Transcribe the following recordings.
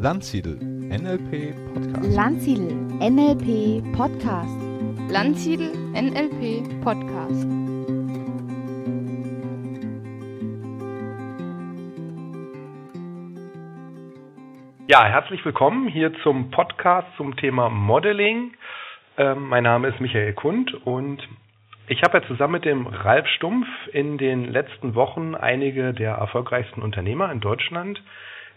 Landsiedel NLP Podcast. Landsiedel NLP Podcast. Landsiedel NLP Podcast. Ja, herzlich willkommen hier zum Podcast zum Thema Modeling. Ähm, mein Name ist Michael Kund und ich habe ja zusammen mit dem Ralf Stumpf in den letzten Wochen einige der erfolgreichsten Unternehmer in Deutschland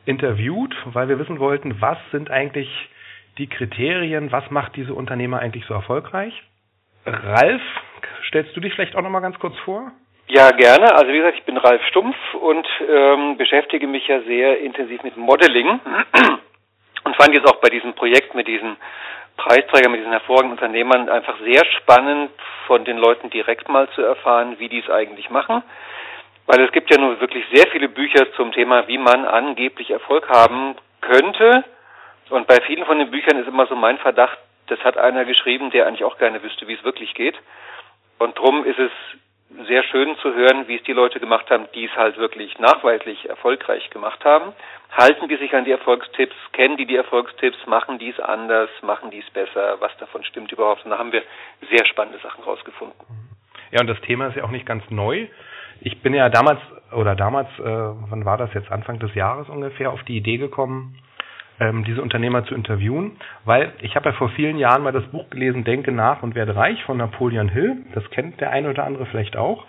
interviewt, weil wir wissen wollten, was sind eigentlich die Kriterien, was macht diese Unternehmer eigentlich so erfolgreich. Ralf, stellst du dich vielleicht auch noch mal ganz kurz vor? Ja, gerne. Also wie gesagt, ich bin Ralf Stumpf und ähm, beschäftige mich ja sehr intensiv mit Modeling und fand jetzt auch bei diesem Projekt mit diesen Preisträgern, mit diesen hervorragenden Unternehmern einfach sehr spannend, von den Leuten direkt mal zu erfahren, wie die es eigentlich machen. Weil es gibt ja nun wirklich sehr viele Bücher zum Thema, wie man angeblich Erfolg haben könnte. Und bei vielen von den Büchern ist immer so mein Verdacht, das hat einer geschrieben, der eigentlich auch gerne wüsste, wie es wirklich geht. Und drum ist es sehr schön zu hören, wie es die Leute gemacht haben, die es halt wirklich nachweislich erfolgreich gemacht haben. Halten die sich an die Erfolgstipps, kennen die die Erfolgstipps, machen die es anders, machen die es besser, was davon stimmt überhaupt. Und da haben wir sehr spannende Sachen rausgefunden. Ja, und das Thema ist ja auch nicht ganz neu. Ich bin ja damals, oder damals, äh, wann war das jetzt, Anfang des Jahres ungefähr, auf die Idee gekommen, ähm, diese Unternehmer zu interviewen, weil ich habe ja vor vielen Jahren mal das Buch gelesen, Denke nach und werde reich von Napoleon Hill. Das kennt der eine oder andere vielleicht auch.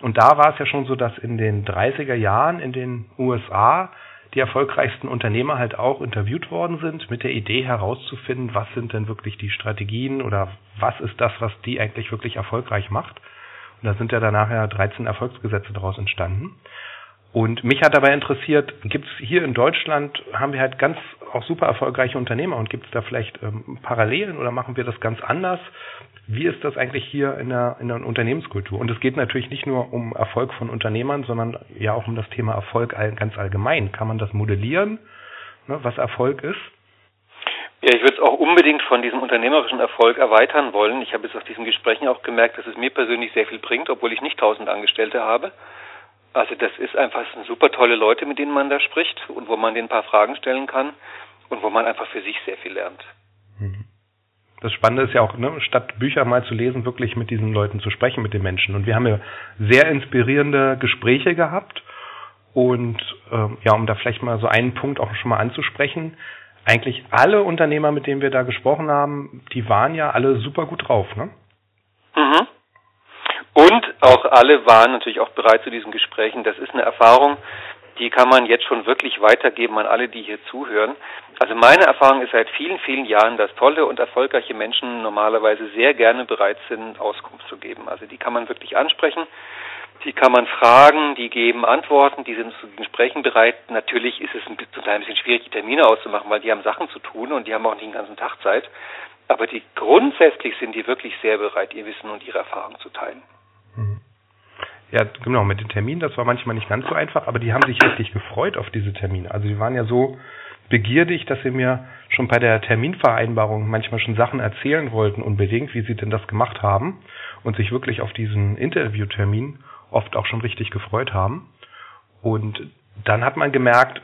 Und da war es ja schon so, dass in den 30er Jahren in den USA die erfolgreichsten Unternehmer halt auch interviewt worden sind, mit der Idee herauszufinden, was sind denn wirklich die Strategien oder was ist das, was die eigentlich wirklich erfolgreich macht. Und da sind ja danach ja 13 Erfolgsgesetze daraus entstanden. Und mich hat dabei interessiert, gibt es hier in Deutschland, haben wir halt ganz auch super erfolgreiche Unternehmer und gibt es da vielleicht ähm, Parallelen oder machen wir das ganz anders? Wie ist das eigentlich hier in der, in der Unternehmenskultur? Und es geht natürlich nicht nur um Erfolg von Unternehmern, sondern ja auch um das Thema Erfolg all, ganz allgemein. Kann man das modellieren, ne, was Erfolg ist? Ja, ich würde es auch unbedingt von diesem unternehmerischen Erfolg erweitern wollen. Ich habe jetzt aus diesen Gesprächen auch gemerkt, dass es mir persönlich sehr viel bringt, obwohl ich nicht tausend Angestellte habe. Also das ist einfach das sind super tolle Leute, mit denen man da spricht und wo man denen ein paar Fragen stellen kann und wo man einfach für sich sehr viel lernt. Mhm. Das Spannende ist ja auch, ne, statt Bücher mal zu lesen, wirklich mit diesen Leuten zu sprechen, mit den Menschen. Und wir haben ja sehr inspirierende Gespräche gehabt. Und ähm, ja, um da vielleicht mal so einen Punkt auch schon mal anzusprechen, eigentlich alle Unternehmer, mit denen wir da gesprochen haben, die waren ja alle super gut drauf, ne? Mhm. Und auch alle waren natürlich auch bereit zu diesen Gesprächen. Das ist eine Erfahrung, die kann man jetzt schon wirklich weitergeben an alle, die hier zuhören. Also meine Erfahrung ist seit vielen, vielen Jahren, dass tolle und erfolgreiche Menschen normalerweise sehr gerne bereit sind, Auskunft zu geben. Also die kann man wirklich ansprechen, die kann man fragen, die geben Antworten, die sind zu Gesprächen bereit. Natürlich ist es ein bisschen, ein bisschen schwierig, die Termine auszumachen, weil die haben Sachen zu tun und die haben auch nicht den ganzen Tag Zeit. Aber die grundsätzlich sind die wirklich sehr bereit, ihr Wissen und ihre Erfahrung zu teilen. Ja, genau, mit den Terminen, das war manchmal nicht ganz so einfach, aber die haben sich richtig gefreut auf diese Termine. Also die waren ja so begierig, dass sie mir schon bei der Terminvereinbarung manchmal schon Sachen erzählen wollten, unbedingt, wie sie denn das gemacht haben und sich wirklich auf diesen Interviewtermin oft auch schon richtig gefreut haben. Und dann hat man gemerkt,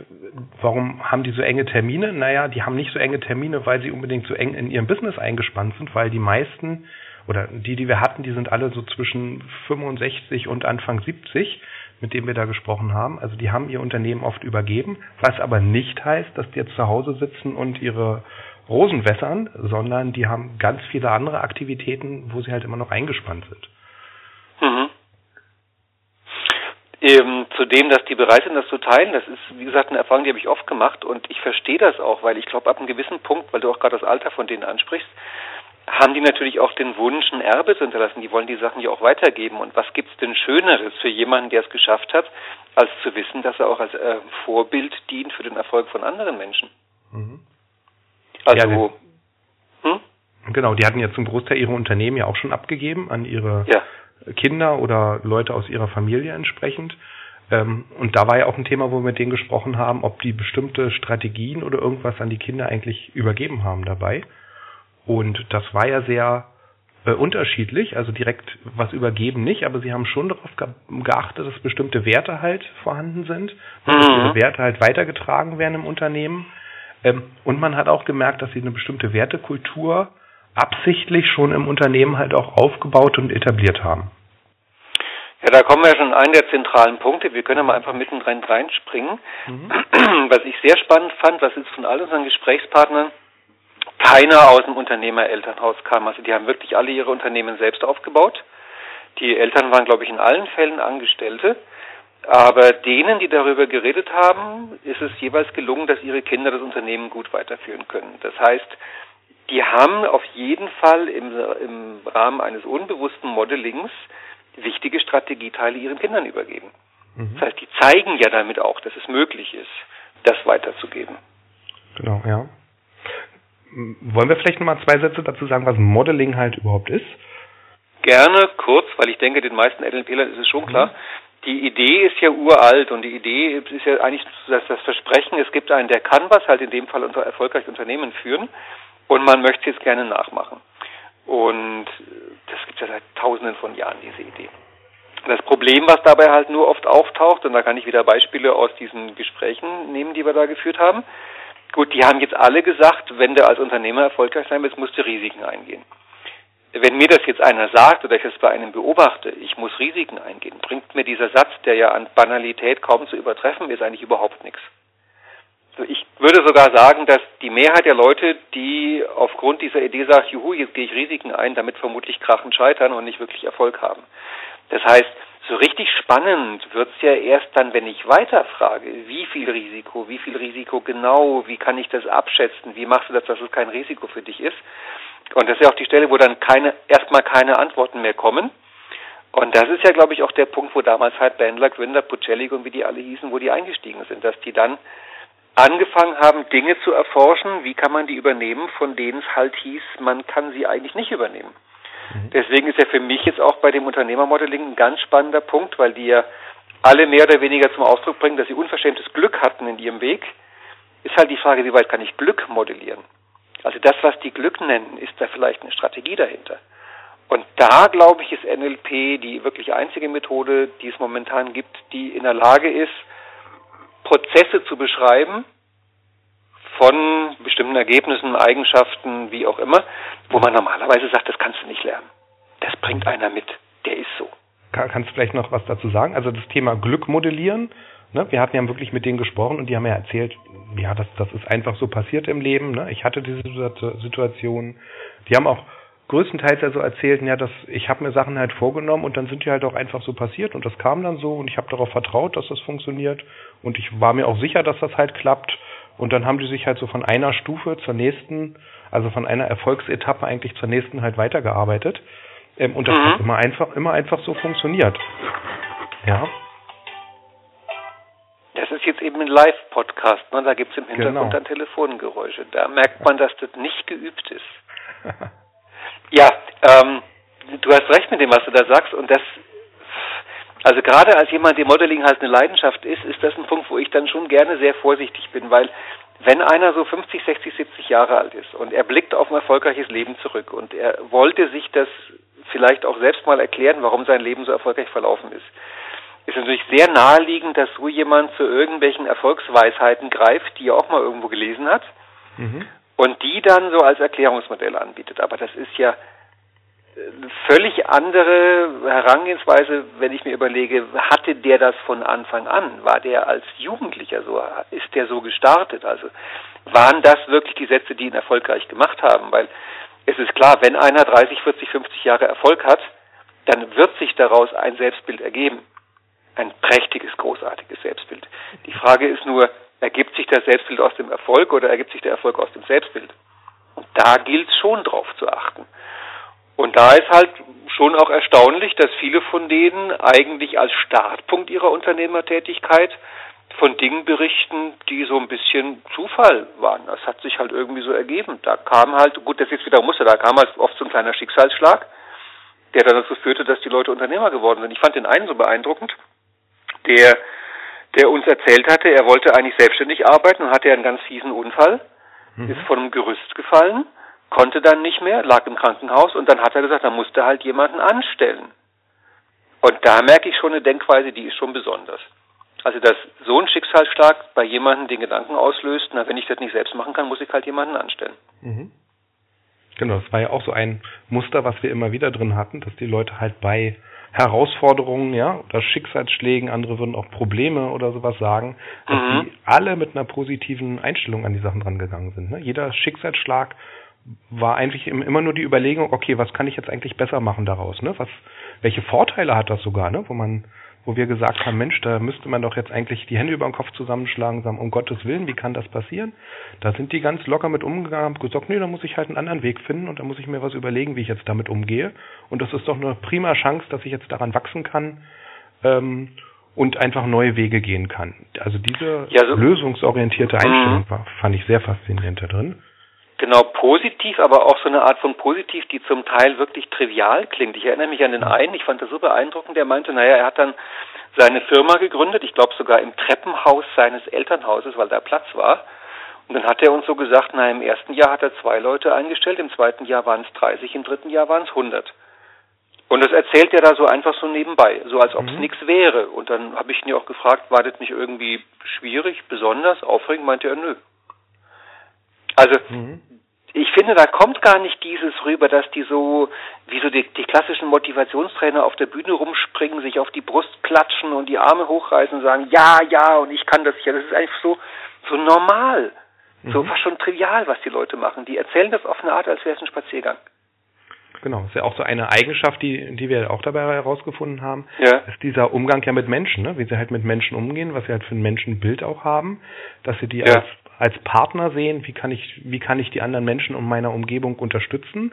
warum haben die so enge Termine? Naja, die haben nicht so enge Termine, weil sie unbedingt so eng in ihrem Business eingespannt sind, weil die meisten oder die, die wir hatten, die sind alle so zwischen 65 und Anfang 70, mit denen wir da gesprochen haben. Also die haben ihr Unternehmen oft übergeben, was aber nicht heißt, dass die jetzt zu Hause sitzen und ihre Rosen wässern, sondern die haben ganz viele andere Aktivitäten, wo sie halt immer noch eingespannt sind. Mhm. Ähm, zu dem, dass die bereit sind, das zu teilen, das ist, wie gesagt, eine Erfahrung, die habe ich oft gemacht und ich verstehe das auch, weil ich glaube, ab einem gewissen Punkt, weil du auch gerade das Alter von denen ansprichst, haben die natürlich auch den Wunsch, ein Erbe zu hinterlassen. Die wollen die Sachen ja auch weitergeben. Und was gibt's denn Schöneres für jemanden, der es geschafft hat, als zu wissen, dass er auch als äh, Vorbild dient für den Erfolg von anderen Menschen? Mhm. Also, ja, hm? genau, die hatten ja zum Großteil ihre Unternehmen ja auch schon abgegeben an ihre ja. Kinder oder Leute aus ihrer Familie entsprechend. Ähm, und da war ja auch ein Thema, wo wir mit denen gesprochen haben, ob die bestimmte Strategien oder irgendwas an die Kinder eigentlich übergeben haben dabei. Und das war ja sehr äh, unterschiedlich, also direkt was übergeben nicht, aber sie haben schon darauf ge geachtet, dass bestimmte Werte halt vorhanden sind, dass mhm. diese Werte halt weitergetragen werden im Unternehmen. Ähm, und man hat auch gemerkt, dass sie eine bestimmte Wertekultur absichtlich schon im Unternehmen halt auch aufgebaut und etabliert haben. Ja, da kommen wir schon einen der zentralen Punkte. Wir können ja mal einfach mittendrin reinspringen. Mhm. Was ich sehr spannend fand, was jetzt von all unseren Gesprächspartnern keiner aus dem Unternehmerelternhaus kam. Also die haben wirklich alle ihre Unternehmen selbst aufgebaut. Die Eltern waren, glaube ich, in allen Fällen Angestellte. Aber denen, die darüber geredet haben, ist es jeweils gelungen, dass ihre Kinder das Unternehmen gut weiterführen können. Das heißt, die haben auf jeden Fall im, im Rahmen eines unbewussten Modellings wichtige Strategieteile ihren Kindern übergeben. Mhm. Das heißt, die zeigen ja damit auch, dass es möglich ist, das weiterzugeben. Genau, ja. Wollen wir vielleicht nochmal zwei Sätze dazu sagen, was Modeling halt überhaupt ist? Gerne kurz, weil ich denke, den meisten NLPlern ist es schon klar. Mhm. Die Idee ist ja uralt und die Idee ist ja eigentlich das, das Versprechen, es gibt einen, der kann was, halt in dem Fall unser erfolgreiches Unternehmen führen und man möchte es jetzt gerne nachmachen. Und das gibt es ja seit tausenden von Jahren, diese Idee. Das Problem, was dabei halt nur oft auftaucht, und da kann ich wieder Beispiele aus diesen Gesprächen nehmen, die wir da geführt haben. Gut, die haben jetzt alle gesagt, wenn du als Unternehmer erfolgreich sein willst, musst du Risiken eingehen. Wenn mir das jetzt einer sagt oder ich es bei einem beobachte, ich muss Risiken eingehen, bringt mir dieser Satz, der ja an Banalität kaum zu übertreffen ist, eigentlich überhaupt nichts. Ich würde sogar sagen, dass die Mehrheit der Leute, die aufgrund dieser Idee sagt, juhu, jetzt gehe ich Risiken ein, damit vermutlich krachen scheitern und nicht wirklich Erfolg haben. Das heißt, so richtig spannend wird's ja erst dann, wenn ich weiterfrage, wie viel Risiko, wie viel Risiko genau, wie kann ich das abschätzen, wie machst du das, dass es kein Risiko für dich ist. Und das ist ja auch die Stelle, wo dann keine, erstmal keine Antworten mehr kommen. Und das ist ja, glaube ich, auch der Punkt, wo damals halt Bandler, Gründer, Pucelli und wie die alle hießen, wo die eingestiegen sind, dass die dann angefangen haben, Dinge zu erforschen, wie kann man die übernehmen, von denen es halt hieß, man kann sie eigentlich nicht übernehmen. Mhm. Deswegen ist ja für mich jetzt auch bei dem Unternehmermodeling ein ganz spannender Punkt, weil die ja alle mehr oder weniger zum Ausdruck bringen, dass sie unverschämtes Glück hatten in ihrem Weg. Ist halt die Frage, wie weit kann ich Glück modellieren? Also das, was die Glück nennen, ist da vielleicht eine Strategie dahinter. Und da, glaube ich, ist NLP die wirklich einzige Methode, die es momentan gibt, die in der Lage ist, Prozesse zu beschreiben von bestimmten Ergebnissen, Eigenschaften, wie auch immer, wo man normalerweise sagt, das kannst du nicht lernen. Das bringt einer mit, der ist so. kannst du vielleicht noch was dazu sagen? Also das Thema Glück modellieren, ne? wir hatten ja wirklich mit denen gesprochen und die haben ja erzählt, ja, das, das ist einfach so passiert im Leben. Ne? Ich hatte diese Situation. Die haben auch größtenteils ja so erzählten, ja, dass ich habe mir Sachen halt vorgenommen und dann sind die halt auch einfach so passiert und das kam dann so und ich habe darauf vertraut, dass das funktioniert und ich war mir auch sicher, dass das halt klappt und dann haben die sich halt so von einer Stufe zur nächsten, also von einer Erfolgsetappe eigentlich zur nächsten halt weitergearbeitet ähm, und das mhm. hat immer einfach immer einfach so funktioniert. Ja. Das ist jetzt eben ein Live-Podcast, ne? da gibt es im Hintergrund genau. dann Telefongeräusche. Da merkt man, dass das nicht geübt ist. Ja, ähm, du hast recht mit dem, was du da sagst und das also gerade als jemand, dem Modeling halt eine Leidenschaft ist, ist das ein Punkt, wo ich dann schon gerne sehr vorsichtig bin, weil wenn einer so 50, 60, 70 Jahre alt ist und er blickt auf ein erfolgreiches Leben zurück und er wollte sich das vielleicht auch selbst mal erklären, warum sein Leben so erfolgreich verlaufen ist, ist natürlich sehr naheliegend, dass so jemand zu irgendwelchen Erfolgsweisheiten greift, die er auch mal irgendwo gelesen hat. Mhm und die dann so als Erklärungsmodell anbietet. Aber das ist ja eine völlig andere Herangehensweise, wenn ich mir überlege, hatte der das von Anfang an? War der als Jugendlicher so? Ist der so gestartet? Also waren das wirklich die Sätze, die ihn erfolgreich gemacht haben? Weil es ist klar, wenn einer 30, 40, 50 Jahre Erfolg hat, dann wird sich daraus ein Selbstbild ergeben. Ein prächtiges, großartiges Selbstbild. Die Frage ist nur, Ergibt sich das Selbstbild aus dem Erfolg oder ergibt sich der Erfolg aus dem Selbstbild? Und da gilt schon drauf zu achten. Und da ist halt schon auch erstaunlich, dass viele von denen eigentlich als Startpunkt ihrer Unternehmertätigkeit von Dingen berichten, die so ein bisschen Zufall waren. Das hat sich halt irgendwie so ergeben. Da kam halt, gut, das ist wieder Muster, da kam halt oft so ein kleiner Schicksalsschlag, der dann dazu führte, dass die Leute Unternehmer geworden sind. Ich fand den einen so beeindruckend, der der uns erzählt hatte, er wollte eigentlich selbstständig arbeiten und hatte einen ganz fiesen Unfall, mhm. ist von einem Gerüst gefallen, konnte dann nicht mehr, lag im Krankenhaus und dann hat er gesagt, dann musste halt jemanden anstellen. Und da merke ich schon eine Denkweise, die ist schon besonders. Also dass so ein Schicksalsschlag bei jemandem den Gedanken auslöst, na wenn ich das nicht selbst machen kann, muss ich halt jemanden anstellen. Mhm. Genau, das war ja auch so ein Muster, was wir immer wieder drin hatten, dass die Leute halt bei Herausforderungen, ja, oder Schicksalsschlägen, andere würden auch Probleme oder sowas sagen, dass Mhm. die alle mit einer positiven Einstellung an die Sachen rangegangen sind. Ne? Jeder Schicksalsschlag war eigentlich im- immer nur die Überlegung, okay, was kann ich jetzt eigentlich besser machen daraus? Ne? Was, welche Vorteile hat das sogar, ne? wo man, wo wir gesagt haben, Mensch, da müsste man doch jetzt eigentlich die Hände über den Kopf zusammenschlagen, sagen, um Gottes Willen, wie kann das passieren? Da sind die ganz locker mit umgegangen, haben gesagt, nee, da muss ich halt einen anderen Weg finden und da muss ich mir was überlegen, wie ich jetzt damit umgehe. Und das ist doch eine prima Chance, dass ich jetzt daran wachsen kann ähm, und einfach neue Wege gehen kann. Also diese Ja, so- lösungsorientierte Mhm. Einstellung war, fand ich sehr faszinierend da drin. Genau, positiv, aber auch so eine Art von positiv, die zum Teil wirklich trivial klingt. Ich erinnere mich an den einen, ich fand das so beeindruckend, der meinte, naja, er hat dann seine Firma gegründet, ich glaube sogar im Treppenhaus seines Elternhauses, weil da Platz war. Und dann hat er uns so gesagt, na, im ersten Jahr hat er zwei Leute eingestellt, im zweiten Jahr waren es 30, im dritten Jahr waren es 100. Und das erzählt er da so einfach so nebenbei, so als ob es Mhm. nichts wäre. Und dann habe ich ihn ja auch gefragt, war das nicht irgendwie schwierig, besonders, aufregend? Meinte er, nö. Also Mhm. Ich finde, da kommt gar nicht dieses rüber, dass die so, wie so die, die klassischen Motivationstrainer auf der Bühne rumspringen, sich auf die Brust klatschen und die Arme hochreißen und sagen, ja, ja, und ich kann das ja. Das ist einfach so, so normal. So Mhm. fast schon trivial, was die Leute machen. Die erzählen das auf eine Art, als wäre es ein Spaziergang. Genau, ist ja auch so eine Eigenschaft, die, die wir auch dabei herausgefunden haben, Ja. ist dieser Umgang ja mit Menschen, ne? wie sie halt mit Menschen umgehen, was sie halt für ein Menschenbild auch haben, dass sie die Ja. als, als Partner sehen, wie kann ich, wie kann ich die anderen Menschen in meiner Umgebung unterstützen.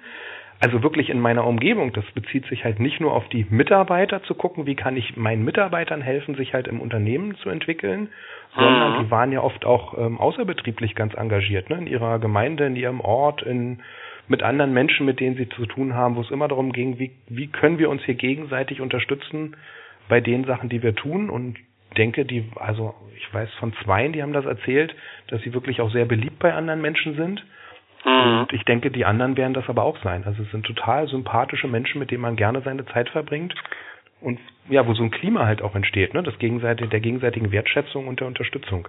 Also wirklich in meiner Umgebung, das bezieht sich halt nicht nur auf die Mitarbeiter zu gucken, wie kann ich meinen Mitarbeitern helfen, sich halt im Unternehmen zu entwickeln, sondern Mhm. die waren ja oft auch ähm, außerbetrieblich ganz engagiert, ne? in ihrer Gemeinde, in ihrem Ort, in mit anderen Menschen, mit denen sie zu tun haben, wo es immer darum ging, wie, wie können wir uns hier gegenseitig unterstützen bei den Sachen, die wir tun und denke, die, also ich weiß von zweien, die haben das erzählt, dass sie wirklich auch sehr beliebt bei anderen Menschen sind. Mhm. Und ich denke, die anderen werden das aber auch sein. Also es sind total sympathische Menschen, mit denen man gerne seine Zeit verbringt und ja, wo so ein Klima halt auch entsteht, ne? Das gegenseitige, der gegenseitigen Wertschätzung und der Unterstützung.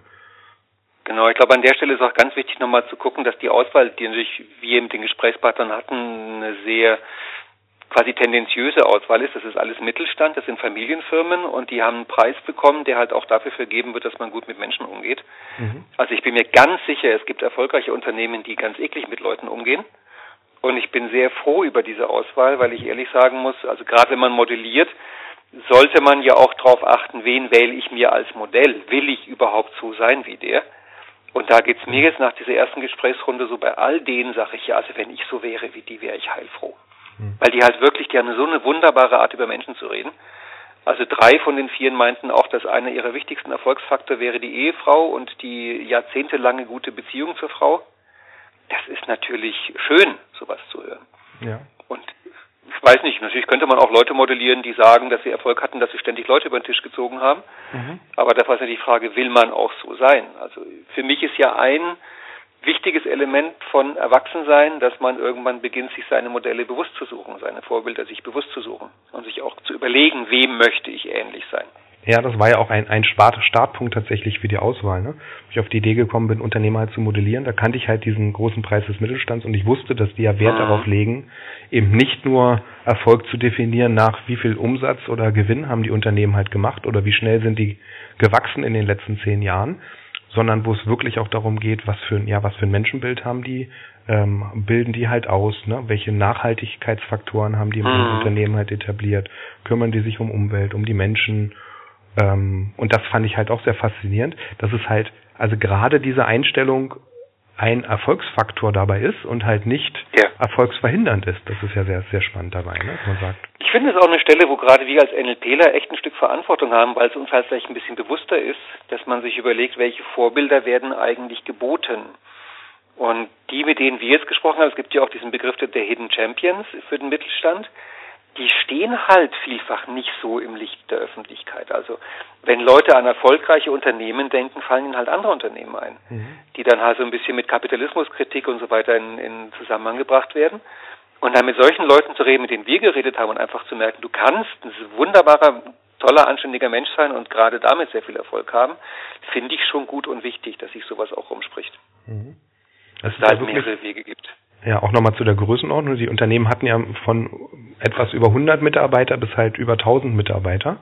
Genau, ich glaube, an der Stelle ist auch ganz wichtig nochmal zu gucken, dass die Auswahl, die natürlich wir mit den Gesprächspartnern hatten, eine sehr quasi tendenziöse Auswahl ist. Das ist alles Mittelstand, das sind Familienfirmen und die haben einen Preis bekommen, der halt auch dafür vergeben wird, dass man gut mit Menschen umgeht. Mhm. Also ich bin mir ganz sicher, es gibt erfolgreiche Unternehmen, die ganz eklig mit Leuten umgehen. Und ich bin sehr froh über diese Auswahl, weil ich ehrlich sagen muss, also gerade wenn man modelliert, sollte man ja auch darauf achten, wen wähle ich mir als Modell? Will ich überhaupt so sein wie der? Und da geht's mir jetzt nach dieser ersten Gesprächsrunde so bei all denen, sage ich ja, also wenn ich so wäre wie die, wäre ich heilfroh. Mhm. Weil die halt wirklich, die haben so eine wunderbare Art, über Menschen zu reden. Also drei von den vieren meinten auch, dass einer ihrer wichtigsten Erfolgsfaktor wäre die Ehefrau und die jahrzehntelange gute Beziehung zur Frau. Das ist natürlich schön, sowas zu hören. Ja. Und ich weiß nicht, natürlich könnte man auch Leute modellieren, die sagen, dass sie Erfolg hatten, dass sie ständig Leute über den Tisch gezogen haben. Mhm. Aber da war ja die Frage, will man auch so sein? Also für mich ist ja ein wichtiges Element von Erwachsensein, dass man irgendwann beginnt, sich seine Modelle bewusst zu suchen, seine Vorbilder sich bewusst zu suchen und sich auch zu überlegen, wem möchte ich ähnlich sein. Ja, das war ja auch ein, ein Start, Startpunkt tatsächlich für die Auswahl. Ne? Ich auf die Idee gekommen bin, Unternehmer halt zu modellieren, da kannte ich halt diesen großen Preis des Mittelstands und ich wusste, dass die ja Wert Mhm. darauf legen, eben nicht nur Erfolg zu definieren nach wie viel Umsatz oder Gewinn haben die Unternehmen halt gemacht oder wie schnell sind die gewachsen in den letzten zehn Jahren, sondern wo es wirklich auch darum geht, was für ein, ja, was für ein Menschenbild haben die, ähm, bilden die halt aus, ne? welche Nachhaltigkeitsfaktoren haben die im Mhm. Unternehmen halt etabliert, kümmern die sich um Umwelt, um die Menschen, ähm, und das fand ich halt auch sehr faszinierend, dass es halt, also gerade diese Einstellung ein Erfolgsfaktor dabei ist und halt nicht Ja. erfolgsverhindernd ist. Das ist ja sehr, sehr spannend dabei, ne? man sagt. Ich finde es auch eine Stelle, wo gerade wir als NLPler echt ein Stück Verantwortung haben, weil es uns halt vielleicht ein bisschen bewusster ist, dass man sich überlegt, welche Vorbilder werden eigentlich geboten. Und die, mit denen wir jetzt gesprochen haben, es gibt ja auch diesen Begriff der Hidden Champions für den Mittelstand, die stehen halt vielfach nicht so im Licht der Öffentlichkeit. Also wenn Leute an erfolgreiche Unternehmen denken, fallen ihnen halt andere Unternehmen ein, die dann halt so ein bisschen mit Kapitalismuskritik und so weiter in, in Zusammenhang gebracht werden. Und dann mit solchen Leuten zu reden, mit denen wir geredet haben und einfach zu merken, du kannst ein wunderbarer, toller, anständiger Mensch sein und gerade damit sehr viel Erfolg haben, finde ich schon gut und wichtig, dass sich sowas auch rumspricht. Mhm. Dass es da halt mehrere Wege gibt. Ja, auch nochmal zu der Größenordnung. Die Unternehmen hatten ja von etwas über 100 Mitarbeiter bis halt über 1000 Mitarbeiter.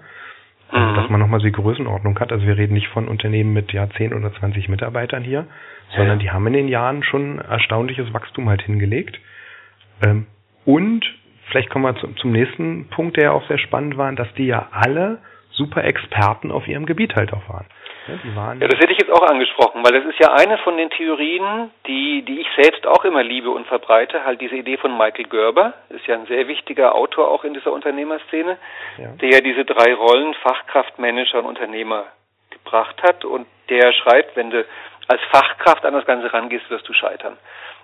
Also, mhm. dass man nochmal die Größenordnung hat. Also wir reden nicht von Unternehmen mit ja 10 oder 20 Mitarbeitern hier, ja. sondern die haben in den Jahren schon erstaunliches Wachstum halt hingelegt. Ähm, und vielleicht kommen wir zum nächsten Punkt, der ja auch sehr spannend war, dass die ja alle super Experten auf ihrem Gebiet halt auch waren. Ja, das hätte ich jetzt auch angesprochen, weil das ist ja eine von den Theorien, die, die ich selbst auch immer liebe und verbreite, halt diese Idee von Michael Gerber, ist ja ein sehr wichtiger Autor auch in dieser Unternehmerszene, ja. der ja diese drei Rollen Fachkraft, Manager und Unternehmer gebracht hat und der schreibt, wenn du als Fachkraft an das Ganze rangehst, wirst du scheitern.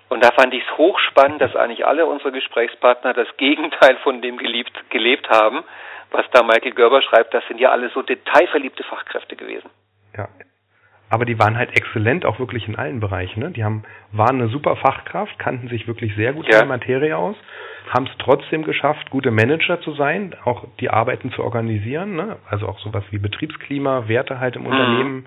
Und da fand ich es hochspannend, dass eigentlich alle unsere Gesprächspartner das Gegenteil von dem geliebt, gelebt haben, was da Michael Gerber schreibt, das sind ja alle so detailverliebte Fachkräfte gewesen. Ja. Aber die waren halt exzellent auch wirklich in allen Bereichen. Ne? Die haben, waren eine super Fachkraft, kannten sich wirklich sehr gut ja. in der Materie aus, haben es trotzdem geschafft, gute Manager zu sein, auch die Arbeiten zu organisieren, ne? also auch sowas wie Betriebsklima, Werte halt im mhm. Unternehmen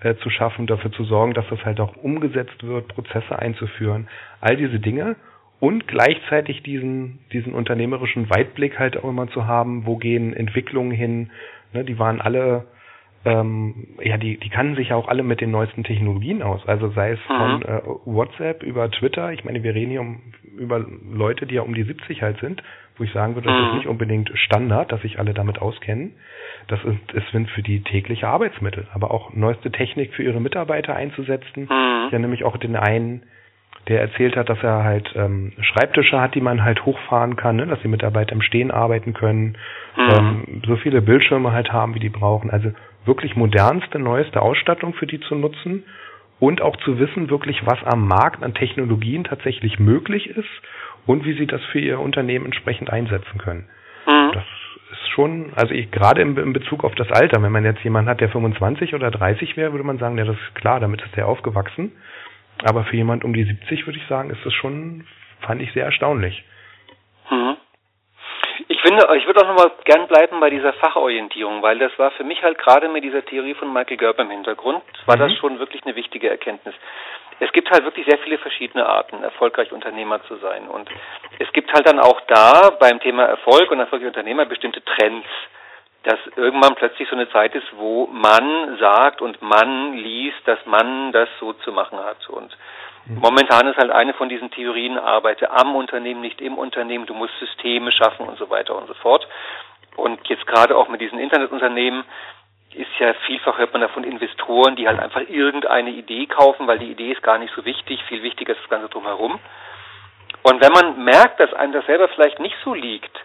äh, zu schaffen, dafür zu sorgen, dass das halt auch umgesetzt wird, Prozesse einzuführen, all diese Dinge und gleichzeitig diesen, diesen unternehmerischen Weitblick halt auch immer zu haben, wo gehen Entwicklungen hin, ne? die waren alle ähm, ja, die, die kannten sich ja auch alle mit den neuesten Technologien aus. Also sei es mhm. von äh, WhatsApp über Twitter. Ich meine, wir reden hier um, über Leute, die ja um die 70 halt sind, wo ich sagen würde, das mhm. ist nicht unbedingt Standard, dass sich alle damit auskennen. Das ist, es sind für die tägliche Arbeitsmittel, aber auch neueste Technik für ihre Mitarbeiter einzusetzen. Mhm. Ja, nämlich auch den einen, der erzählt hat, dass er halt ähm, Schreibtische hat, die man halt hochfahren kann, ne? dass die Mitarbeiter im Stehen arbeiten können, mhm. ähm, so viele Bildschirme halt haben, wie die brauchen. Also wirklich modernste, neueste Ausstattung für die zu nutzen und auch zu wissen, wirklich, was am Markt an Technologien tatsächlich möglich ist und wie sie das für ihr Unternehmen entsprechend einsetzen können. Mhm. Das ist schon, also ich, gerade im, in Bezug auf das Alter, wenn man jetzt jemanden hat, der 25 oder 30 wäre, würde man sagen, ja, das ist klar, damit ist der aufgewachsen. Aber für jemand um die 70 würde ich sagen, ist das schon, fand ich sehr erstaunlich. Mhm. Ich finde, ich würde auch nochmal gern bleiben bei dieser Fachorientierung, weil das war für mich halt gerade mit dieser Theorie von Michael Gerber im Hintergrund, war mhm. das schon wirklich eine wichtige Erkenntnis. Es gibt halt wirklich sehr viele verschiedene Arten, erfolgreich Unternehmer zu sein. Und es gibt halt dann auch da beim Thema Erfolg und erfolgreich Unternehmer bestimmte Trends, dass irgendwann plötzlich so eine Zeit ist, wo man sagt und man liest, dass man das so zu machen hat. Und Momentan ist halt eine von diesen Theorien, arbeite am Unternehmen, nicht im Unternehmen, du musst Systeme schaffen und so weiter und so fort. Und jetzt gerade auch mit diesen Internetunternehmen ist ja vielfach hört man davon Investoren, die halt einfach irgendeine Idee kaufen, weil die Idee ist gar nicht so wichtig, viel wichtiger ist das Ganze drumherum. Und wenn man merkt, dass einem das selber vielleicht nicht so liegt,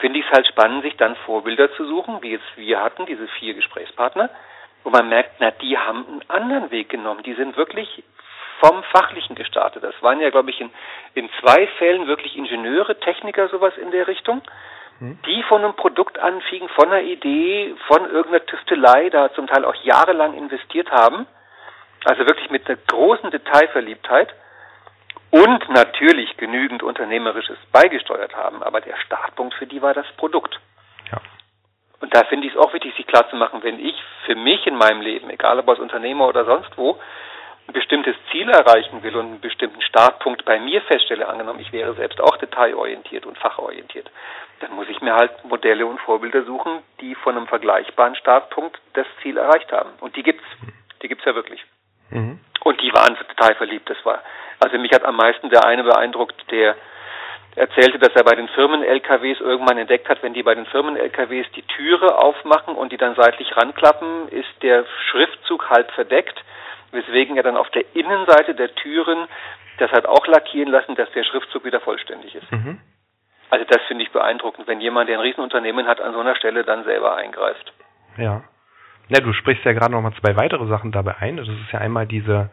finde ich es halt spannend, sich dann Vorbilder zu suchen, wie jetzt wir hatten, diese vier Gesprächspartner, wo man merkt, na, die haben einen anderen Weg genommen. Die sind wirklich vom Fachlichen gestartet. Das waren ja, glaube ich, in, in zwei Fällen wirklich Ingenieure, Techniker, sowas in der Richtung, hm. die von einem Produkt anfingen, von einer Idee, von irgendeiner Tüftelei, da zum Teil auch jahrelang investiert haben. Also wirklich mit einer großen Detailverliebtheit und natürlich genügend Unternehmerisches beigesteuert haben. Aber der Startpunkt für die war das Produkt. Ja. Und da finde ich es auch wichtig, sich klarzumachen, wenn ich für mich in meinem Leben, egal ob als Unternehmer oder sonst wo, ein bestimmtes Ziel erreichen will und einen bestimmten Startpunkt bei mir feststelle, angenommen, ich wäre selbst auch detailorientiert und fachorientiert, dann muss ich mir halt Modelle und Vorbilder suchen, die von einem vergleichbaren Startpunkt das Ziel erreicht haben. Und die gibt's. Die gibt's ja wirklich. Mhm. Und die waren total verliebt. Das war, also mich hat am meisten der eine beeindruckt, der erzählte, dass er bei den Firmen-LKWs irgendwann entdeckt hat, wenn die bei den Firmen-LKWs die Türe aufmachen und die dann seitlich ranklappen, ist der Schriftzug halb verdeckt weswegen er dann auf der Innenseite der Türen das hat auch lackieren lassen, dass der Schriftzug wieder vollständig ist. Mhm. Also das finde ich beeindruckend, wenn jemand, der ein Riesenunternehmen hat, an so einer Stelle dann selber eingreift. Ja. Ja, du sprichst ja gerade noch mal zwei weitere Sachen dabei ein. Das ist ja einmal diese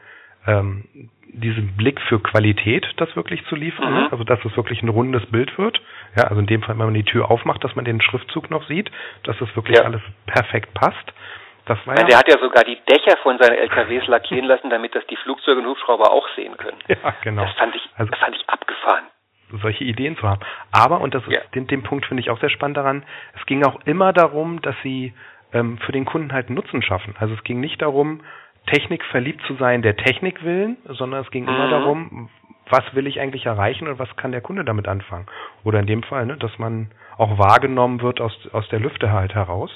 ähm, diesen Blick für Qualität, das wirklich zu liefern, mhm. also dass es wirklich ein rundes Bild wird. Ja, also in dem Fall, wenn man die Tür aufmacht, dass man den Schriftzug noch sieht, dass das wirklich ja. alles perfekt passt. Das war ja der hat ja sogar die Dächer von seinen LKWs lackieren lassen, damit das die Flugzeuge und Hubschrauber auch sehen können. Ja, genau. Das fand ich, also, das fand ich abgefahren. solche Ideen zu haben. Aber, und das ist, Ja. den, den Punkt finde ich auch sehr spannend daran, es ging auch immer darum, dass sie ähm, für den Kunden halt Nutzen schaffen. Also es ging nicht darum, Technik verliebt zu sein, der Technik willen, sondern es ging immer Mhm. darum, was will ich eigentlich erreichen und was kann der Kunde damit anfangen. Oder in dem Fall, ne, dass man auch wahrgenommen wird aus, aus der Lüfte halt heraus,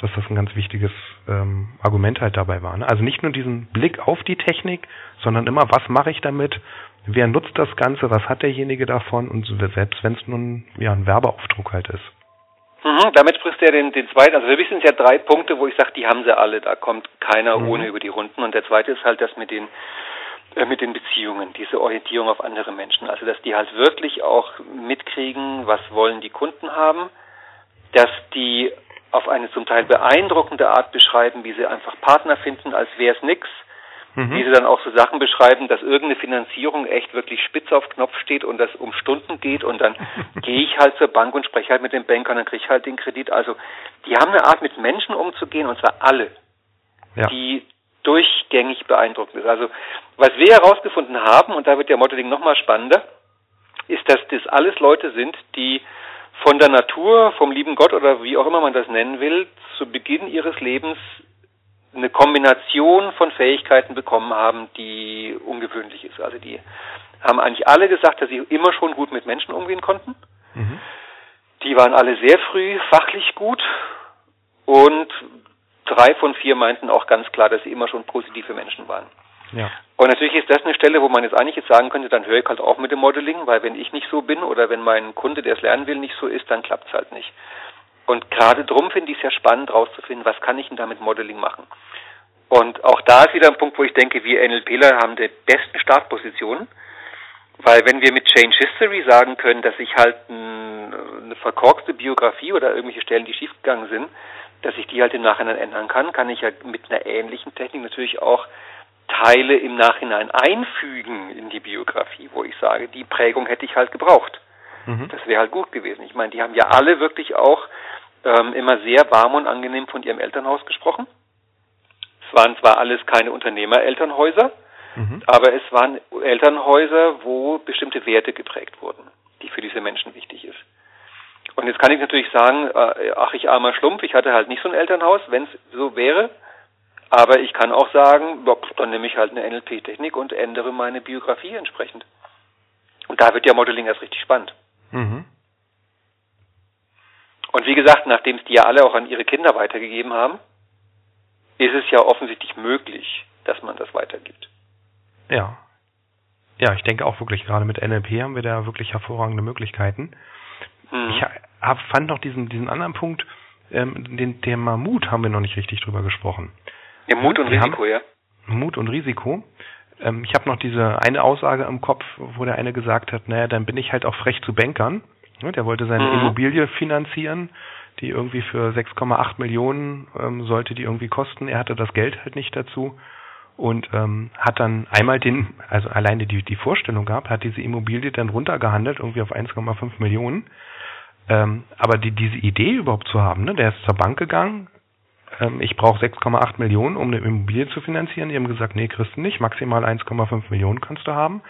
dass das ein ganz wichtiges ähm, Argument halt dabei war. Ne? Also nicht nur diesen Blick auf die Technik, sondern immer, was mache ich damit, wer nutzt das Ganze, was hat derjenige davon und selbst wenn es nun ja ein Werbeaufdruck halt ist. Mhm, damit sprichst du ja den, den zweiten. Also für mich sind es ja drei Punkte, wo ich sage, die haben sie alle. Da kommt keiner Mhm. ohne über die Runden. Und der zweite ist halt das mit den äh, mit den Beziehungen, diese Orientierung auf andere Menschen. Also dass die halt wirklich auch mitkriegen, was wollen die Kunden haben, dass die auf eine zum Teil beeindruckende Art beschreiben, wie sie einfach Partner finden, als wäre es nix. Mhm. Wie sie dann auch so Sachen beschreiben, dass irgendeine Finanzierung echt wirklich spitz auf Knopf steht und das um Stunden geht und dann gehe ich halt zur Bank und spreche halt mit dem Banker und dann kriege ich halt den Kredit. Also die haben eine Art mit Menschen umzugehen und zwar alle, Ja. die durchgängig beeindruckend ist. Also was wir herausgefunden haben, und da wird der Modeling nochmal spannender, ist, dass das alles Leute sind, die von der Natur, vom lieben Gott oder wie auch immer man das nennen will, zu Beginn ihres Lebens eine Kombination von Fähigkeiten bekommen haben, die ungewöhnlich ist. Also die haben eigentlich alle gesagt, dass sie immer schon gut mit Menschen umgehen konnten. Mhm. Die waren alle sehr früh fachlich gut und drei von vier meinten auch ganz klar, dass sie immer schon positive Menschen waren. Ja. Und natürlich ist das eine Stelle, wo man jetzt eigentlich jetzt sagen könnte, dann höre ich halt auch mit dem Modeling, weil wenn ich nicht so bin oder wenn mein Kunde, der es lernen will, nicht so ist, dann klappt es halt nicht. Und gerade drum finde ich es ja spannend, rauszufinden, was kann ich denn da mit Modeling machen. Und auch da ist wieder ein Punkt, wo ich denke, wir NLPler haben die besten Startpositionen, weil wenn wir mit Change History sagen können, dass ich halt ein, eine verkorkste Biografie oder irgendwelche Stellen, die schiefgegangen sind, dass ich die halt im Nachhinein ändern kann, kann ich ja mit einer ähnlichen Technik natürlich auch Teile im Nachhinein einfügen in die Biografie, wo ich sage, die Prägung hätte ich halt gebraucht. Mhm. Das wäre halt gut gewesen. Ich meine, die haben ja alle wirklich auch ähm, immer sehr warm und angenehm von ihrem Elternhaus gesprochen. Es waren zwar alles keine Unternehmerelternhäuser, Mhm. aber es waren Elternhäuser, wo bestimmte Werte geprägt wurden, die für diese Menschen wichtig ist. Und jetzt kann ich natürlich sagen, äh, ach ich armer Schlumpf, ich hatte halt nicht so ein Elternhaus, wenn es so wäre. Aber ich kann auch sagen, dann nehme ich halt eine NLP-Technik und ändere meine Biografie entsprechend. Und da wird ja Modeling erst richtig spannend. Mhm. Und wie gesagt, nachdem es die ja alle auch an ihre Kinder weitergegeben haben, ist es ja offensichtlich möglich, dass man das weitergibt. Ja. Ja, ich denke auch wirklich, gerade mit NLP haben wir da wirklich hervorragende Möglichkeiten. Mhm. Ich hab, fand noch diesen, diesen anderen Punkt, ähm, den Thema Mut haben wir noch nicht richtig drüber gesprochen. Ja, Mut und Risiko, ja. Mut und Risiko. Ähm, ich habe noch diese eine Aussage im Kopf, wo der eine gesagt hat, naja, dann bin ich halt auch frech zu Bankern. Ja, Der wollte seine Mhm. Immobilie finanzieren, die irgendwie für 6,8 Millionen ähm, sollte die irgendwie kosten. Er hatte das Geld halt nicht dazu und ähm, hat dann einmal den, also alleine die, die Vorstellung gehabt, hat diese Immobilie dann runtergehandelt, irgendwie auf 1,5 Millionen. Ähm, aber die, diese Idee überhaupt zu haben, ne, der ist zur Bank gegangen, ähm, ich brauche 6,8 Millionen, um eine Immobilie zu finanzieren. Die haben gesagt, nee, kriegst du nicht, maximal 1,5 Millionen kannst du haben.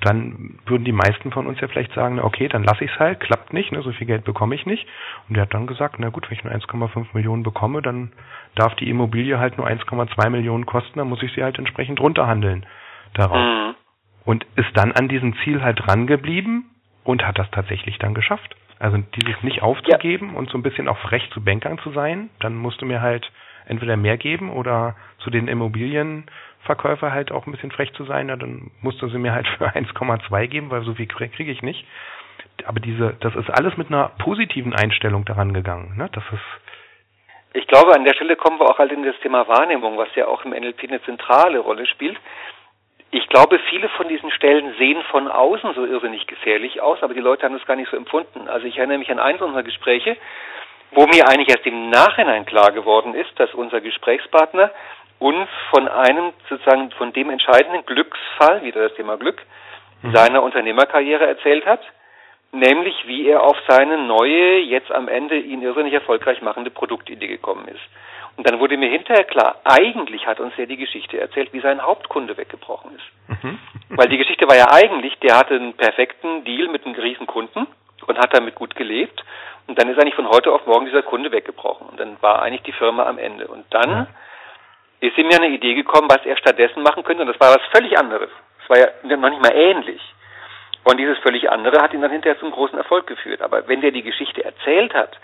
Dann würden die meisten von uns ja vielleicht sagen, na, okay, dann lasse ich es halt, klappt nicht, ne, so viel Geld bekomme ich nicht. Und der hat dann gesagt, na gut, wenn ich nur 1,5 Millionen bekomme, dann darf die Immobilie halt nur 1,2 Millionen kosten, dann muss ich sie halt entsprechend runterhandeln darauf. Mhm. Und ist dann an diesem Ziel halt dran geblieben und hat das tatsächlich dann geschafft. Also dieses nicht aufzugeben und so ein bisschen auch frech zu Bankern zu sein, dann musst du mir halt entweder mehr geben oder zu den Immobilienverkäufer halt auch ein bisschen frech zu sein, na, dann musst du sie mir halt für 1,2 geben, weil so viel kriege krieg ich nicht. Aber diese, das ist alles mit einer positiven Einstellung daran gegangen. Ne? Das ist, Ich glaube, an der Stelle kommen wir auch halt in das Thema Wahrnehmung, was ja auch im NLP eine zentrale Rolle spielt. Ich glaube, viele von diesen Stellen sehen von außen so irrsinnig gefährlich aus, aber die Leute haben das gar nicht so empfunden. Also ich erinnere mich an eins unserer Gespräche, wo mir eigentlich erst im Nachhinein klar geworden ist, dass unser Gesprächspartner uns von einem sozusagen von dem entscheidenden Glücksfall, wieder das Thema Glück, Mhm. seiner Unternehmerkarriere erzählt hat, nämlich wie er auf seine neue, jetzt am Ende ihn irrsinnig erfolgreich machende Produktidee gekommen ist. Und dann wurde mir hinterher klar, eigentlich hat uns er die Geschichte erzählt, wie sein Hauptkunde weggebrochen ist. Mhm. Weil die Geschichte war ja eigentlich, der hatte einen perfekten Deal mit einem riesen Kunden und hat damit gut gelebt. Und dann ist eigentlich von heute auf morgen dieser Kunde weggebrochen. Und dann war eigentlich die Firma am Ende. Und dann ja. ist ihm ja eine Idee gekommen, was er stattdessen machen könnte. Und das war was völlig anderes. Es war ja noch nicht mal ähnlich. Und dieses völlig andere hat ihn dann hinterher zum großen Erfolg geführt. Aber wenn der die Geschichte erzählt hat,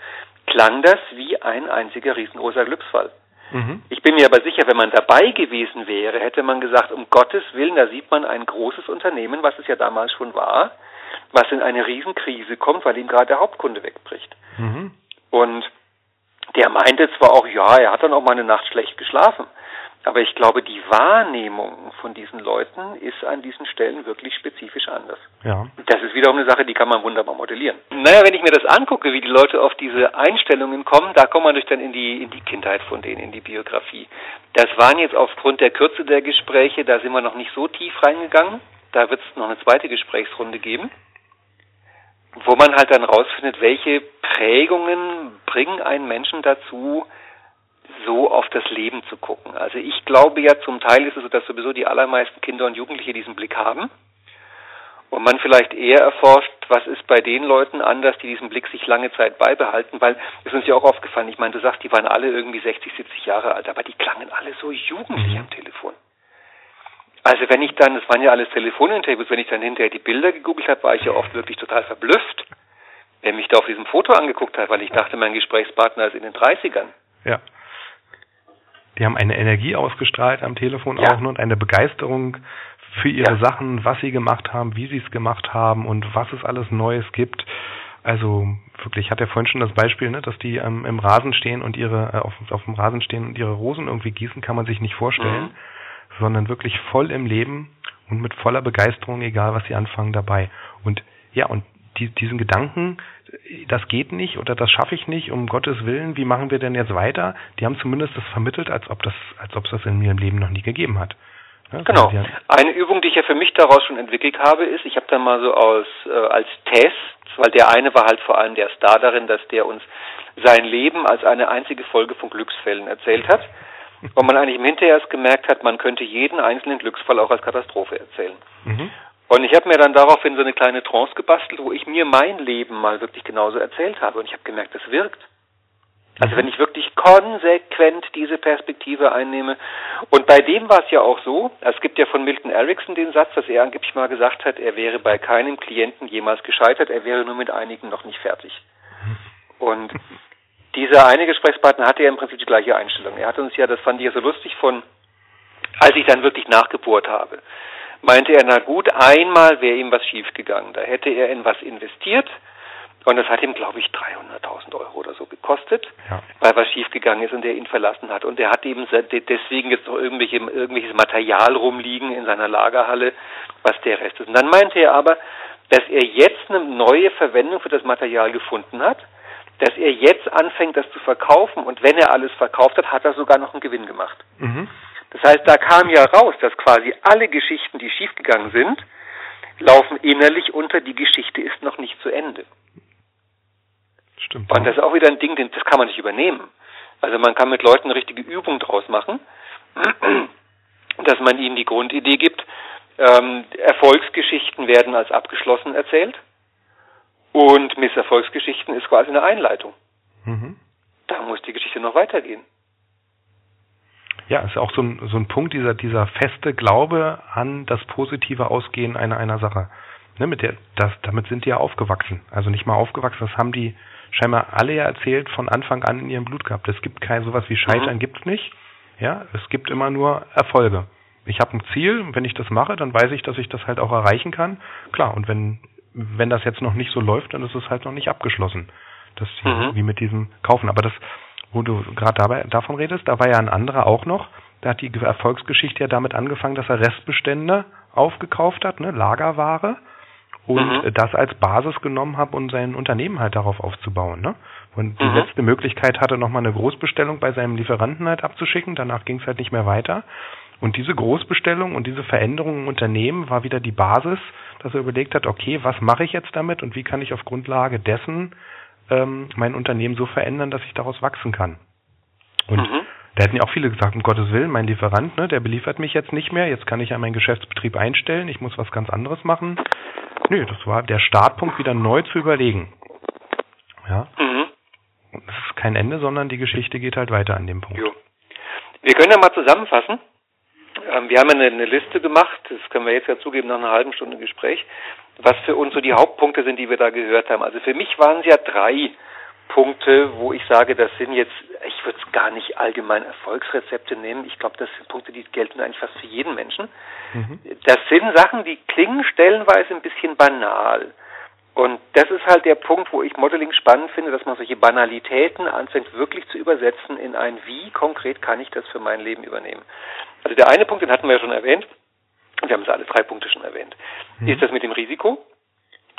klang das wie ein einziger riesengroßer Glücksfall. Mhm. Ich bin mir aber sicher, wenn man dabei gewesen wäre, hätte man gesagt, um Gottes Willen, da sieht man ein großes Unternehmen, was es ja damals schon war, was in eine Riesenkrise kommt, weil ihm gerade der Hauptkunde wegbricht. Mhm. Und der meinte zwar auch, ja, er hat dann auch mal eine Nacht schlecht geschlafen. Aber ich glaube, die Wahrnehmung von diesen Leuten ist an diesen Stellen wirklich spezifisch anders. Ja. Das ist wiederum eine Sache, die kann man wunderbar modellieren. Naja, wenn ich mir das angucke, wie die Leute auf diese Einstellungen kommen, da kommt man durch dann in die, in die Kindheit von denen, in die Biografie. Das waren jetzt aufgrund der Kürze der Gespräche, da sind wir noch nicht so tief reingegangen. Da wird es noch eine zweite Gesprächsrunde geben, wo man halt dann rausfindet, welche Prägungen bringen einen Menschen dazu, so auf das Leben zu gucken. Also ich glaube ja, zum Teil ist es so, dass sowieso die allermeisten Kinder und Jugendliche diesen Blick haben. Und man vielleicht eher erforscht, was ist bei den Leuten anders, die diesen Blick sich lange Zeit beibehalten, weil es ist uns ja auch aufgefallen, ich meine, du sagst, die waren alle irgendwie 60, 70 Jahre alt, aber die klangen alle so jugendlich mhm. am Telefon. Also wenn ich dann, das waren ja alles Telefoninterviews, wenn ich dann hinterher die Bilder gegoogelt habe, war ich ja oft wirklich total verblüfft, wer mich da auf diesem Foto angeguckt hat, weil ich dachte, mein Gesprächspartner ist in den 30ern. Ja. Die haben eine Energie ausgestrahlt am Telefon ja. auch nur und eine Begeisterung für ihre ja. Sachen, was sie gemacht haben, wie sie es gemacht haben und was es alles Neues gibt. Also wirklich, ich hatte ja vorhin schon das Beispiel, ne, dass die ähm, im Rasen stehen und ihre äh, auf, auf dem Rasen stehen und ihre Rosen irgendwie gießen, kann man sich nicht vorstellen, mhm. sondern wirklich voll im Leben und mit voller Begeisterung, egal was sie anfangen, dabei. Und ja, und die, diesen Gedanken, das geht nicht oder das schaffe ich nicht, um Gottes Willen, wie machen wir denn jetzt weiter? Die haben zumindest das vermittelt, als ob das, als ob es das in ihrem Leben noch nie gegeben hat. Ja, genau. Eine Übung, die ich ja für mich daraus schon entwickelt habe, ist, ich habe dann mal so aus äh, als Test, weil der eine war halt vor allem der Star darin, dass der uns sein Leben als eine einzige Folge von Glücksfällen erzählt hat. Und man eigentlich im Hinterher erst gemerkt hat, man könnte jeden einzelnen Glücksfall auch als Katastrophe erzählen. Mhm. Und ich habe mir dann daraufhin so eine kleine Trance gebastelt, wo ich mir mein Leben mal wirklich genauso erzählt habe. Und ich habe gemerkt, das wirkt. Also wenn ich wirklich konsequent diese Perspektive einnehme. Und bei dem war es ja auch so, es gibt ja von Milton Erickson den Satz, dass er angeblich mal gesagt hat, er wäre bei keinem Klienten jemals gescheitert, er wäre nur mit einigen noch nicht fertig. Und dieser eine Gesprächspartner hatte ja im Prinzip die gleiche Einstellung. Er hat uns ja, das fand ich ja so lustig von, als ich dann wirklich nachgebohrt habe meinte er, na gut, einmal wäre ihm was schiefgegangen. Da hätte er in was investiert und das hat ihm, glaube ich, 300.000 Euro oder so gekostet, ja. weil was schiefgegangen ist und er ihn verlassen hat. Und er hat eben deswegen jetzt noch irgendwelche, irgendwelches Material rumliegen in seiner Lagerhalle, was der Rest ist. Und dann meinte er aber, dass er jetzt eine neue Verwendung für das Material gefunden hat, dass er jetzt anfängt, das zu verkaufen und wenn er alles verkauft hat, hat er sogar noch einen Gewinn gemacht. Mhm. Das heißt, da kam ja raus, dass quasi alle Geschichten, die schiefgegangen sind, laufen innerlich unter, die Geschichte ist noch nicht zu Ende. Stimmt. Und das ist auch wieder ein Ding, das kann man nicht übernehmen. Also man kann mit Leuten eine richtige Übung draus machen, dass man ihnen die Grundidee gibt, ähm, Erfolgsgeschichten werden als abgeschlossen erzählt und Misserfolgsgeschichten ist quasi eine Einleitung. Mhm. Da muss die Geschichte noch weitergehen ja, ist auch so ein, so ein Punkt, dieser, dieser feste Glaube an das positive Ausgehen einer, einer Sache. Ne, mit der, das, damit sind die ja aufgewachsen. Also nicht mal aufgewachsen, das haben die scheinbar alle ja erzählt von Anfang an in ihrem Blut gehabt. Es gibt kein sowas wie Scheitern, mhm. gibt's nicht. Ja, es gibt immer nur Erfolge. Ich habe ein Ziel, und wenn ich das mache, dann weiß ich, dass ich das halt auch erreichen kann. Klar, und wenn, wenn das jetzt noch nicht so läuft, dann ist es halt noch nicht abgeschlossen. Das mhm. wie mit diesem Kaufen. Aber das, wo du gerade davon redest, da war ja ein anderer auch noch. Da hat die Erfolgsgeschichte ja damit angefangen, dass er Restbestände aufgekauft hat, ne, Lagerware, und mhm. das als Basis genommen hat, um sein Unternehmen halt darauf aufzubauen. Ne? Und die mhm. letzte Möglichkeit hatte, nochmal eine Großbestellung bei seinem Lieferanten halt abzuschicken. Danach ging es halt nicht mehr weiter. Und diese Großbestellung und diese Veränderung im Unternehmen war wieder die Basis, dass er überlegt hat, okay, was mache ich jetzt damit und wie kann ich auf Grundlage dessen ähm, mein Unternehmen so verändern, dass ich daraus wachsen kann. Und Mhm. da hätten ja auch viele gesagt, um Gottes Willen, mein Lieferant, ne, der beliefert mich jetzt nicht mehr, jetzt kann ich ja meinen Geschäftsbetrieb einstellen, ich muss was ganz anderes machen. Nö, das war der Startpunkt, wieder neu zu überlegen. Ja, Mhm. das ist kein Ende, sondern die Geschichte geht halt weiter an dem Punkt. Jo. Wir können ja mal zusammenfassen. Ähm, wir haben ja eine, eine Liste gemacht, das können wir jetzt ja zugeben nach einer halben Stunde Gespräch, was für uns so die Hauptpunkte sind, die wir da gehört haben. Also für mich waren es ja drei Punkte, wo ich sage, das sind jetzt, ich würde es gar nicht allgemein Erfolgsrezepte nehmen. Ich glaube, das sind Punkte, die gelten eigentlich fast für jeden Menschen. Mhm. Das sind Sachen, die klingen stellenweise ein bisschen banal. Und das ist halt der Punkt, wo ich Modeling spannend finde, dass man solche Banalitäten anfängt wirklich zu übersetzen in ein Wie konkret kann ich das für mein Leben übernehmen. Also der eine Punkt, den hatten wir ja schon erwähnt, wir haben es alle drei Punkte schon erwähnt, Mhm. ist das mit dem Risiko.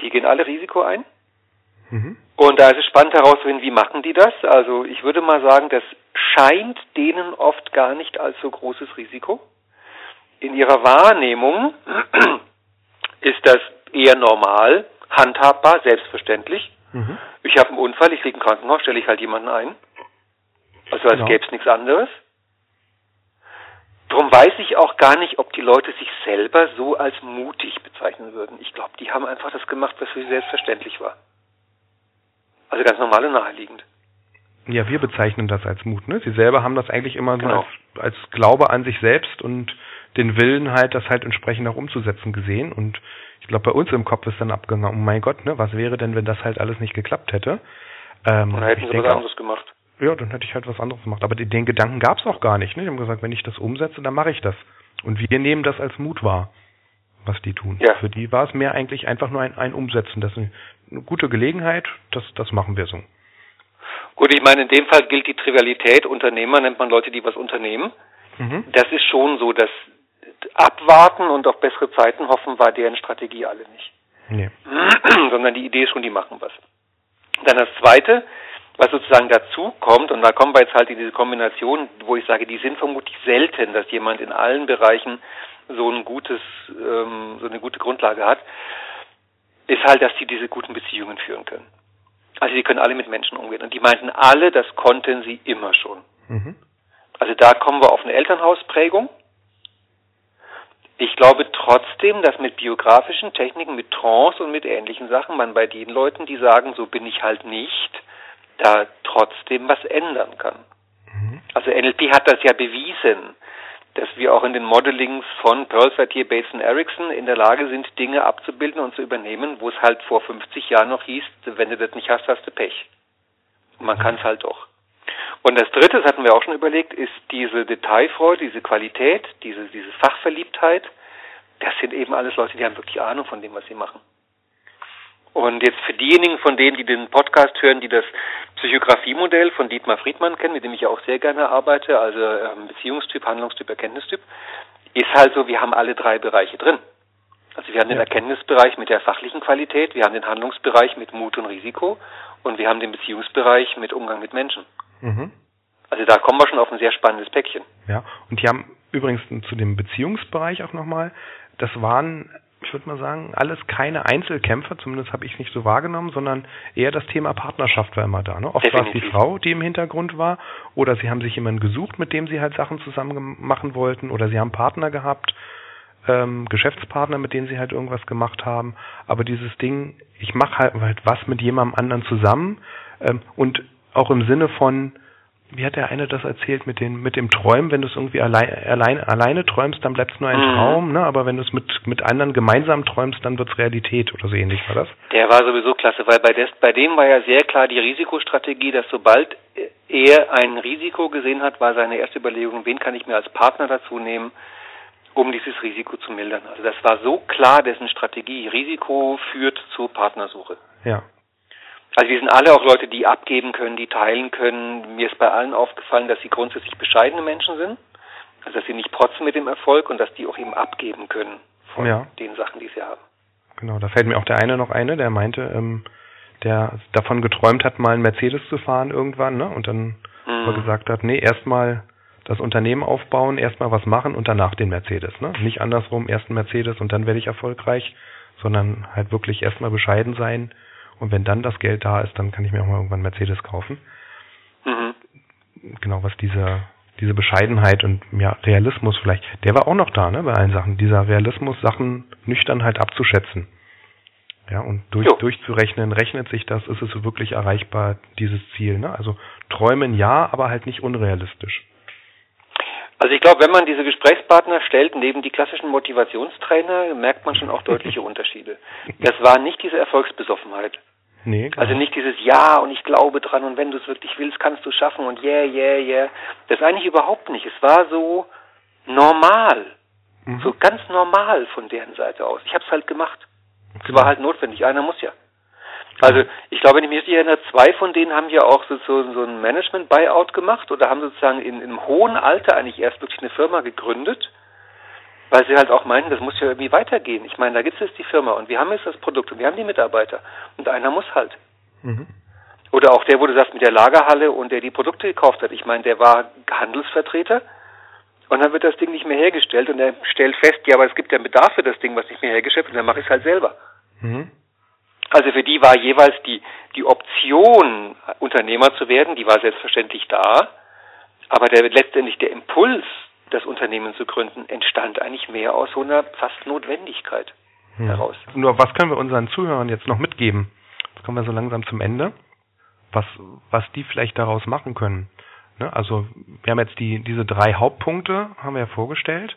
Die gehen alle Risiko ein. Mhm. Und da ist es spannend herauszufinden, wie machen die das? Also ich würde mal sagen, das scheint denen oft gar nicht als so großes Risiko. In ihrer Wahrnehmung ist das eher normal, handhabbar, selbstverständlich. Mhm. Ich habe einen Unfall, ich liege im Krankenhaus, stelle ich halt jemanden ein. Also als Genau. gäbe es nichts anderes. Darum weiß ich auch gar nicht, ob die Leute sich selber so als mutig bezeichnen würden. Ich glaube, die haben einfach das gemacht, was für sie selbstverständlich war. Also ganz normal und naheliegend. Ja, wir bezeichnen das als Mut. Ne? Sie selber haben das eigentlich immer so Genau. als, als Glaube an sich selbst und den Willen halt, das halt entsprechend auch umzusetzen gesehen. Und ich glaube, bei uns im Kopf ist dann abgegangen, oh mein Gott, ne, was wäre denn, wenn das halt alles nicht geklappt hätte? Ähm, Oder hätten sie was anderes gemacht. Ja, dann hätte ich halt was anderes gemacht. Aber den, Gedanken gab es auch gar nicht. Ne? Die haben gesagt, wenn ich das umsetze, dann mache ich das. Und wir nehmen das als Mut wahr, was die tun. Ja. Für die war es mehr eigentlich einfach nur ein, ein Umsetzen. Das ist eine, eine gute Gelegenheit, das, das machen wir so. Gut, ich meine, in dem Fall gilt die Trivialität. Unternehmer nennt man Leute, die was unternehmen. Mhm. Das ist schon so, dass abwarten und auf bessere Zeiten hoffen war deren Strategie alle nicht. Nee. sondern die Idee ist schon, die machen was. Dann das Zweite, was sozusagen dazu kommt, und da kommen wir jetzt halt in diese Kombination, wo ich sage, die sind vermutlich selten, dass jemand in allen Bereichen so ein gutes, ähm, so eine gute Grundlage hat, ist halt, dass sie diese guten Beziehungen führen können. Also die können alle mit Menschen umgehen. Und die meinten alle, das konnten sie immer schon. Mhm. Also da kommen wir auf eine Elternhausprägung. Ich glaube trotzdem, dass mit biografischen Techniken, mit Trance und mit ähnlichen Sachen man bei den Leuten, die sagen, so bin ich halt nicht, da trotzdem was ändern kann. Mhm. Also NLP hat das ja bewiesen, dass wir auch in den Modelings von Pearl Satir, Bates und Erickson in der Lage sind, Dinge abzubilden und zu übernehmen, wo es halt vor 50 Jahren noch hieß, wenn du das nicht hast, hast du Pech. Und man kann es halt doch. Und das Dritte, das hatten wir auch schon überlegt, ist diese Detailfreude, diese Qualität, diese, diese Fachverliebtheit. Das sind eben alles Leute, die haben wirklich Ahnung von dem, was sie machen. Und jetzt für diejenigen von denen, die den Podcast hören, die das Psychographie-Modell von Dietmar Friedmann kennen, mit dem ich ja auch sehr gerne arbeite, also ähm, Beziehungstyp, Handlungstyp, Erkenntnistyp, ist halt so, wir haben alle drei Bereiche drin. Also wir haben den. Erkenntnisbereich mit der fachlichen Qualität, wir haben den Handlungsbereich mit Mut und Risiko und wir haben den Beziehungsbereich mit Umgang mit Menschen. Mhm. Also da kommen wir schon auf ein sehr spannendes Päckchen. Ja, und die haben übrigens zu dem Beziehungsbereich auch nochmal, das waren, ich würde mal sagen, alles keine Einzelkämpfer, zumindest habe ich es nicht so wahrgenommen, sondern eher das Thema Partnerschaft war immer da. Ne? Oft war es die. Frau, die im Hintergrund war, oder sie haben sich jemanden gesucht, mit dem sie halt Sachen zusammen machen wollten, oder sie haben Partner gehabt, ähm, Geschäftspartner, mit denen sie halt irgendwas gemacht haben. Aber dieses Ding, ich mache halt, halt was mit jemandem anderen zusammen ähm, und auch im Sinne von, wie hat der eine das erzählt mit den mit dem Träumen, wenn du es irgendwie allein, alleine alleine träumst, dann bleibt es nur ein Mhm. Traum, ne? Aber wenn du es mit mit anderen gemeinsam träumst, dann wird es Realität oder so ähnlich war das. Der war sowieso klasse, weil bei, des, bei dem war ja sehr klar die Risikostrategie, dass sobald er ein Risiko gesehen hat, war seine erste Überlegung, wen kann ich mir als Partner dazu nehmen, um dieses Risiko zu mildern. Also das war so klar dessen Strategie. Risiko führt zur Partnersuche. Ja. Also wir sind alle auch Leute, die abgeben können, die teilen können. Mir ist bei allen aufgefallen, dass sie grundsätzlich bescheidene Menschen sind. Also dass sie nicht protzen mit dem Erfolg und dass die auch eben abgeben können von Ja. den Sachen, die sie haben. Genau, da fällt mir auch der eine noch eine, der meinte, ähm, der davon geträumt hat, mal einen Mercedes zu fahren irgendwann, ne? Und dann aber Mhm. gesagt hat, nee, erstmal das Unternehmen aufbauen, erstmal was machen und danach den Mercedes. Ne? Nicht andersrum, erst ein Mercedes und dann werde ich erfolgreich, sondern halt wirklich erstmal bescheiden sein. Und wenn dann das Geld da ist, dann kann ich mir auch mal irgendwann Mercedes kaufen. Mhm. Genau, was diese, diese Bescheidenheit und ja, Realismus vielleicht, der war auch noch da, ne, bei allen Sachen. Dieser Realismus, Sachen nüchtern halt abzuschätzen. Ja, und durch, Jo. durchzurechnen, rechnet sich das, ist es wirklich erreichbar, dieses Ziel, ne? Also träumen ja, aber halt nicht unrealistisch. Also ich glaube, wenn man diese Gesprächspartner stellt neben die klassischen Motivationstrainer, merkt man schon auch deutliche Unterschiede. Das war nicht diese Erfolgsbesoffenheit. Nee, Also nicht dieses Ja und ich glaube dran und wenn du es wirklich willst, kannst du schaffen und yeah, yeah, yeah. Das eigentlich überhaupt nicht. Es war so normal, Mhm. so ganz normal von deren Seite aus. Ich habe es halt gemacht. Es Genau. war halt notwendig. Einer muss ja. Also ich glaube, wenn ich mich richtig erinnere, zwei von denen haben ja auch so, so, so ein Management-Buyout gemacht oder haben sozusagen in, im hohen Alter eigentlich erst wirklich eine Firma gegründet, weil sie halt auch meinten, das muss ja irgendwie weitergehen. Ich meine, da gibt es jetzt die Firma und wir haben jetzt das Produkt und wir haben die Mitarbeiter und einer muss halt. Mhm. Oder auch der, wo du sagst, mit der Lagerhalle und der die Produkte gekauft hat. Ich meine, der war Handelsvertreter und dann wird das Ding nicht mehr hergestellt und er stellt fest, ja, aber es gibt ja Bedarf für das Ding, was nicht mehr hergestellt wird und dann mache ich es halt selber. Mhm. Also für die war jeweils die, die Option, Unternehmer zu werden, die war selbstverständlich da, aber der letztendlich der Impuls, das Unternehmen zu gründen, entstand eigentlich mehr aus so einer fast Notwendigkeit Ja. heraus. Nur was können wir unseren Zuhörern jetzt noch mitgeben? Jetzt kommen wir so langsam zum Ende. Was, was die vielleicht daraus machen können. Ne? Also wir haben jetzt die, diese drei Hauptpunkte, haben wir ja vorgestellt.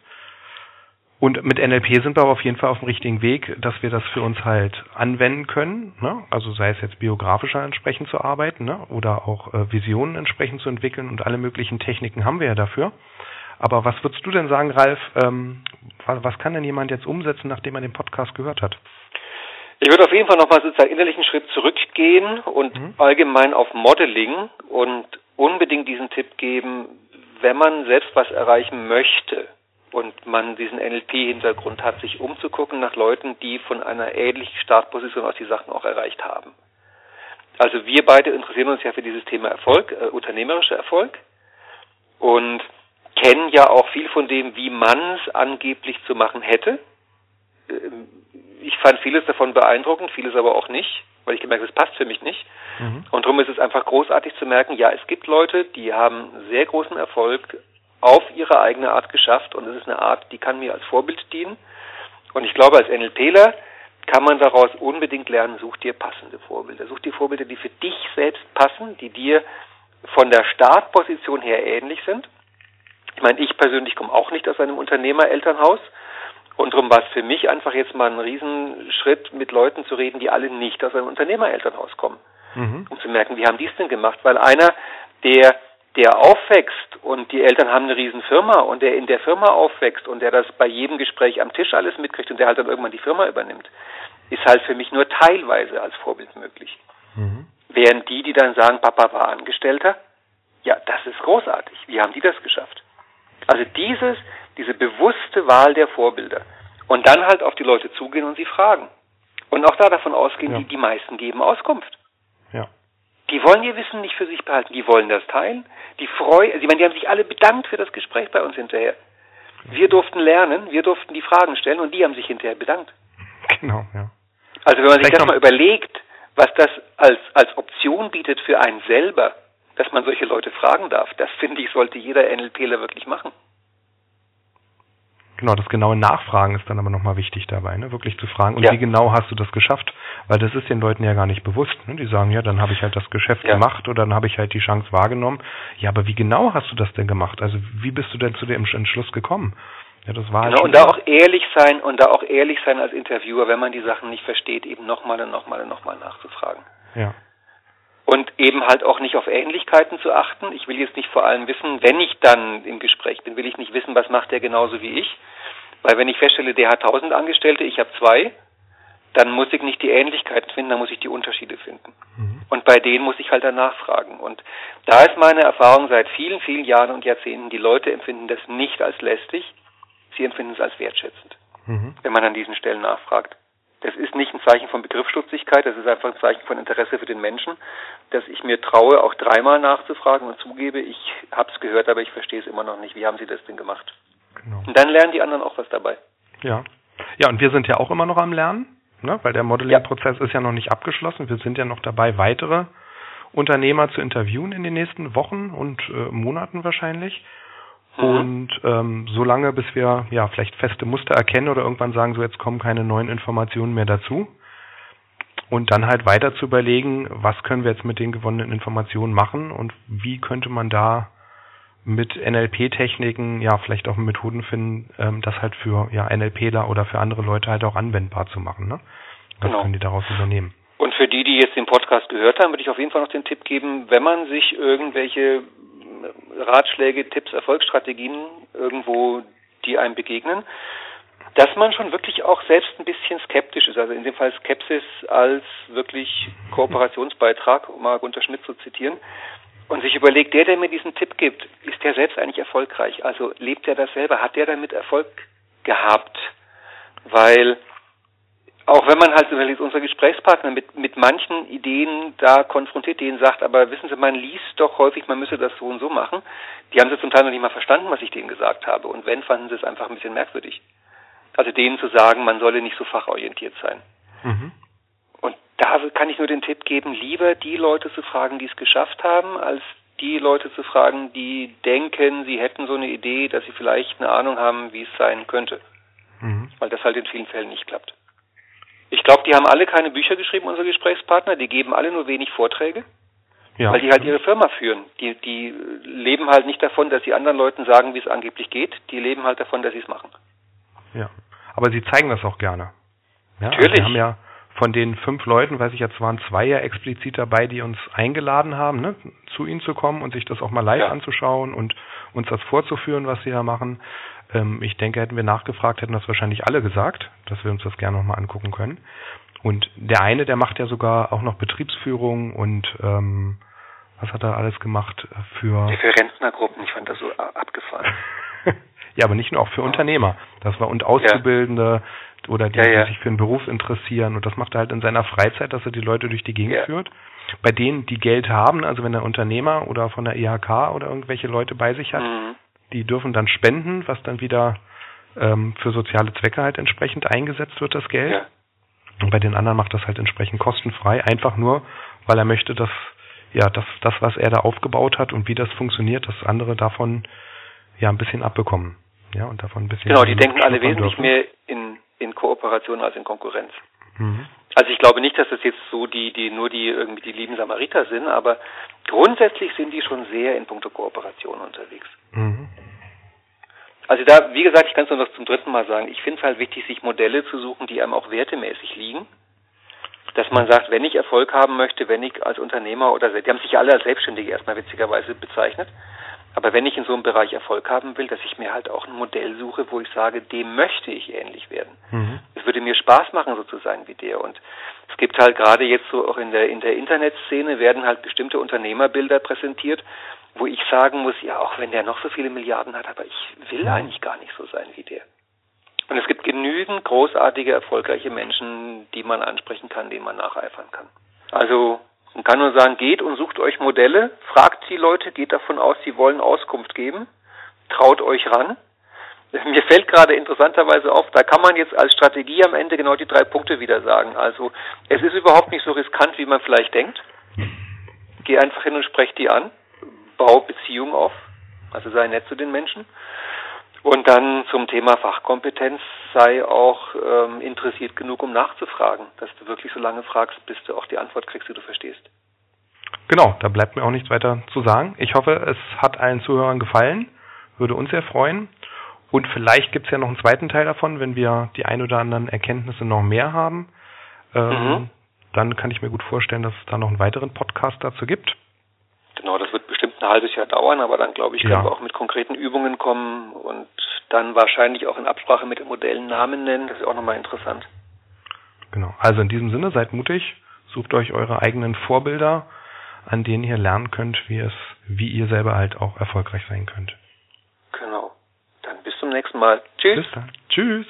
Und mit NLP sind wir aber auf jeden Fall auf dem richtigen Weg, dass wir das für uns halt anwenden können. Ne? Also sei es jetzt biografischer entsprechend zu arbeiten ne? oder auch äh, Visionen entsprechend zu entwickeln und alle möglichen Techniken haben wir ja dafür. Aber was würdest du denn sagen, Ralf, ähm, was, was kann denn jemand jetzt umsetzen, nachdem er den Podcast gehört hat? Ich würde auf jeden Fall nochmal sozusagen innerlich einen Schritt zurückgehen und Mhm. allgemein auf Modeling und unbedingt diesen Tipp geben, wenn man selbst was erreichen möchte und man diesen NLP-Hintergrund hat, sich umzugucken nach Leuten, die von einer ähnlichen Startposition aus die Sachen auch erreicht haben. Also wir beide interessieren uns ja für dieses Thema Erfolg, äh, unternehmerischer Erfolg und kennen ja auch viel von dem, wie man es angeblich zu machen hätte. Ähm, Ich fand vieles davon beeindruckend, vieles aber auch nicht, weil ich gemerkt habe, es passt für mich nicht. Mhm. Und darum ist es einfach großartig zu merken, ja, es gibt Leute, die haben sehr großen Erfolg auf ihre eigene Art geschafft und es ist eine Art, die kann mir als Vorbild dienen. Und ich glaube, als NLPler kann man daraus unbedingt lernen, such dir passende Vorbilder. Such dir Vorbilder, die für dich selbst passen, die dir von der Startposition her ähnlich sind. Ich meine, ich persönlich komme auch nicht aus einem Unternehmerelternhaus. Und darum war es für mich einfach jetzt mal ein Riesenschritt, mit Leuten zu reden, die alle nicht aus einem Unternehmerelternhaus kommen Mhm. um zu merken, wie haben die es denn gemacht? Weil einer, der, der aufwächst und die Eltern haben eine riesen Firma und der in der Firma aufwächst und der das bei jedem Gespräch am Tisch alles mitkriegt und der halt dann irgendwann die Firma übernimmt, ist halt für mich nur teilweise als Vorbild möglich. Mhm. Während die, die dann sagen, Papa war Angestellter, ja, das ist großartig. Wie haben die das geschafft? Also dieses, diese bewusste Wahl der Vorbilder. Und dann halt auf die Leute zugehen und sie fragen. Und auch da davon ausgehen, Ja. die, die meisten geben Auskunft. Die wollen ihr Wissen nicht für sich behalten, die wollen das teilen. Die freuen, also ich meine, die haben sich alle bedankt für das Gespräch bei uns hinterher. Wir durften lernen, wir durften die Fragen stellen und die haben sich hinterher bedankt. Genau, ja. Also wenn man sich das mal überlegt, was das als, als Option bietet für einen selber, dass man solche Leute fragen darf, das finde ich, sollte jeder NLPler wirklich machen. Genau, das genaue Nachfragen ist dann aber nochmal wichtig dabei, ne? wirklich zu fragen, und Ja. wie genau hast du das geschafft? Weil das ist den Leuten ja gar nicht bewusst. Ne? Die sagen, ja, dann habe ich halt das Geschäft Ja. gemacht oder dann habe ich halt die Chance wahrgenommen. Ja, aber wie genau hast du das denn gemacht? Also wie bist du denn zu dem Entschluss gekommen? Ja, das war halt Genau, schon- und da auch ehrlich sein und da auch ehrlich sein als Interviewer, wenn man die Sachen nicht versteht, eben nochmal und nochmal und nochmal nachzufragen. ja. Und eben halt auch nicht auf Ähnlichkeiten zu achten. Ich will jetzt nicht vor allem wissen, wenn ich dann im Gespräch bin, will ich nicht wissen, was macht der genauso wie ich. Weil wenn ich feststelle, der hat tausend Angestellte, ich habe zwei, dann muss ich nicht die Ähnlichkeiten finden, dann muss ich die Unterschiede finden. Mhm. Und bei denen muss ich halt dann nachfragen. Und da ist meine Erfahrung seit vielen, vielen Jahren und Jahrzehnten, die Leute empfinden das nicht als lästig, sie empfinden es als wertschätzend, Mhm. wenn man an diesen Stellen nachfragt. Das ist nicht ein Zeichen von Begriffsstutzigkeit, das ist einfach ein Zeichen von Interesse für den Menschen, dass ich mir traue, auch dreimal nachzufragen und zugebe, ich habe es gehört, aber ich verstehe es immer noch nicht. Wie haben Sie das denn gemacht? Genau. Und dann lernen die anderen auch was dabei. Ja. Ja, und wir sind ja auch immer noch am Lernen, ne? weil der Modeling-Prozess ist ja noch nicht abgeschlossen. Wir sind ja noch dabei, weitere Unternehmer zu interviewen in den nächsten Wochen und äh, Monaten wahrscheinlich. Und ähm, so lange, bis wir ja vielleicht feste Muster erkennen oder irgendwann sagen, so jetzt kommen keine neuen Informationen mehr dazu. Und dann halt weiter zu überlegen, was können wir jetzt mit den gewonnenen Informationen machen und wie könnte man da mit NLP-Techniken, ja, vielleicht auch Methoden finden, ähm, das halt für ja, NLPler oder für andere Leute halt auch anwendbar zu machen. Ne? Was Genau. können die daraus übernehmen? Und für die, die jetzt den Podcast gehört haben, würde ich auf jeden Fall noch den Tipp geben, wenn man sich irgendwelche Ratschläge, Tipps, Erfolgsstrategien irgendwo, die einem begegnen, dass man schon wirklich auch selbst ein bisschen skeptisch ist. Also in dem Fall Skepsis als wirklich Kooperationsbeitrag, um mal Gunter Schmidt zu zitieren. Und sich überlegt, der, der mir diesen Tipp gibt, ist der selbst eigentlich erfolgreich? Also lebt er das selber? Hat der damit Erfolg gehabt? Weil auch wenn man halt, wenn jetzt unser Gesprächspartner mit, mit manchen Ideen da konfrontiert, denen sagt, aber wissen Sie, man liest doch häufig, man müsse das so und so machen, die haben sie zum Teil noch nicht mal verstanden, was ich denen gesagt habe. Und wenn, fanden sie es einfach ein bisschen merkwürdig. Also denen zu sagen, man solle nicht so fachorientiert sein. Mhm. Und da kann ich nur den Tipp geben, lieber die Leute zu fragen, die es geschafft haben, als die Leute zu fragen, die denken, sie hätten so eine Idee, dass sie vielleicht eine Ahnung haben, wie es sein könnte. Mhm. Weil das halt in vielen Fällen nicht klappt. Ich glaube, die haben alle keine Bücher geschrieben, unsere Gesprächspartner, die geben alle nur wenig Vorträge, Ja. weil die halt ihre Firma führen. Die, die leben halt nicht davon, dass sie anderen Leuten sagen, wie es angeblich geht, die leben halt davon, dass sie es machen. Ja, aber sie zeigen das auch gerne. Ja, Natürlich. Also haben ja von den fünf Leuten, weiß ich jetzt, waren zwei ja explizit dabei, die uns eingeladen haben, ne, zu ihnen zu kommen und sich das auch mal live Ja. anzuschauen und uns das vorzuführen, was sie da machen. Ähm, ich denke, hätten wir nachgefragt, hätten das wahrscheinlich alle gesagt, dass wir uns das gerne nochmal angucken können. Und der eine, der macht ja sogar auch noch Betriebsführung und ähm, was hat er alles gemacht für für Rentnergruppen, ich fand das so a- abgefahren. ja, aber nicht nur auch für Unternehmer. Das war und Auszubildende oder die, Ja, ja. die sich für einen Beruf interessieren. Und das macht er halt in seiner Freizeit, dass er die Leute durch die Gegend Ja. führt. Bei denen, die Geld haben, also wenn der Unternehmer oder von der IHK oder irgendwelche Leute bei sich hat, Mhm. die dürfen dann spenden, was dann wieder ähm, für soziale Zwecke halt entsprechend eingesetzt wird, das Geld. Und bei den anderen macht das halt entsprechend kostenfrei, einfach nur, weil er möchte, dass ja, dass das, was er da aufgebaut hat und wie das funktioniert, dass andere davon ja ein bisschen abbekommen. Ja, und davon ein bisschen. Genau, die denken alle wesentlich dürfen. mehr in, in Kooperation als in Konkurrenz. Mhm. Also ich glaube nicht, dass das jetzt so die, die nur die irgendwie die lieben Samariter sind, aber grundsätzlich sind die schon sehr in puncto Kooperation unterwegs. Mhm. Also da, wie gesagt, ich kann es nur noch zum dritten Mal sagen, ich finde es halt wichtig, sich Modelle zu suchen, die einem auch wertemäßig liegen. Dass man sagt, wenn ich Erfolg haben möchte, wenn ich als Unternehmer oder die haben sich ja alle als Selbstständige erstmal witzigerweise bezeichnet, aber wenn ich in so einem Bereich Erfolg haben will, dass ich mir halt auch ein Modell suche, wo ich sage, dem möchte ich ähnlich werden. Mhm. Es würde mir Spaß machen, so zu sein wie der. Und es gibt halt gerade jetzt so auch in der, in der Internetszene werden halt bestimmte Unternehmerbilder präsentiert, wo ich sagen muss, ja, auch wenn der noch so viele Milliarden hat, aber ich will eigentlich gar nicht so sein wie der. Und es gibt genügend großartige, erfolgreiche Menschen, die man ansprechen kann, denen man nacheifern kann. Also, man kann nur sagen, geht und sucht euch Modelle, fragt die Leute, geht davon aus, sie wollen Auskunft geben, traut euch ran. Mir fällt gerade interessanterweise auf, da kann man jetzt als Strategie am Ende genau die drei Punkte wieder sagen. Also, es ist überhaupt nicht so riskant, wie man vielleicht denkt. Geh einfach hin und sprech die an, bau Beziehungen auf, also sei nett zu den Menschen. Und dann zum Thema Fachkompetenz sei auch ähm, interessiert genug, um nachzufragen, dass du wirklich so lange fragst, bis du auch die Antwort kriegst, die du verstehst. Genau, da bleibt mir auch nichts weiter zu sagen. Ich hoffe, es hat allen Zuhörern gefallen. Würde uns sehr freuen. Und vielleicht gibt es ja noch einen zweiten Teil davon, wenn wir die ein oder anderen Erkenntnisse noch mehr haben. Ähm, Mhm. Dann kann ich mir gut vorstellen, dass es da noch einen weiteren Podcast dazu gibt. Genau, das wird bestimmt ein halbes Jahr dauern, aber dann glaube ich, können Ja. wir auch mit konkreten Übungen kommen und dann wahrscheinlich auch in Absprache mit den Modellen Namen nennen. Das ist auch nochmal interessant. Genau. Also in diesem Sinne, seid mutig, sucht euch eure eigenen Vorbilder, an denen ihr lernen könnt, wie es, wie ihr selber halt auch erfolgreich sein könnt. Genau. Dann bis zum nächsten Mal. Tschüss. Bis dann. Tschüss.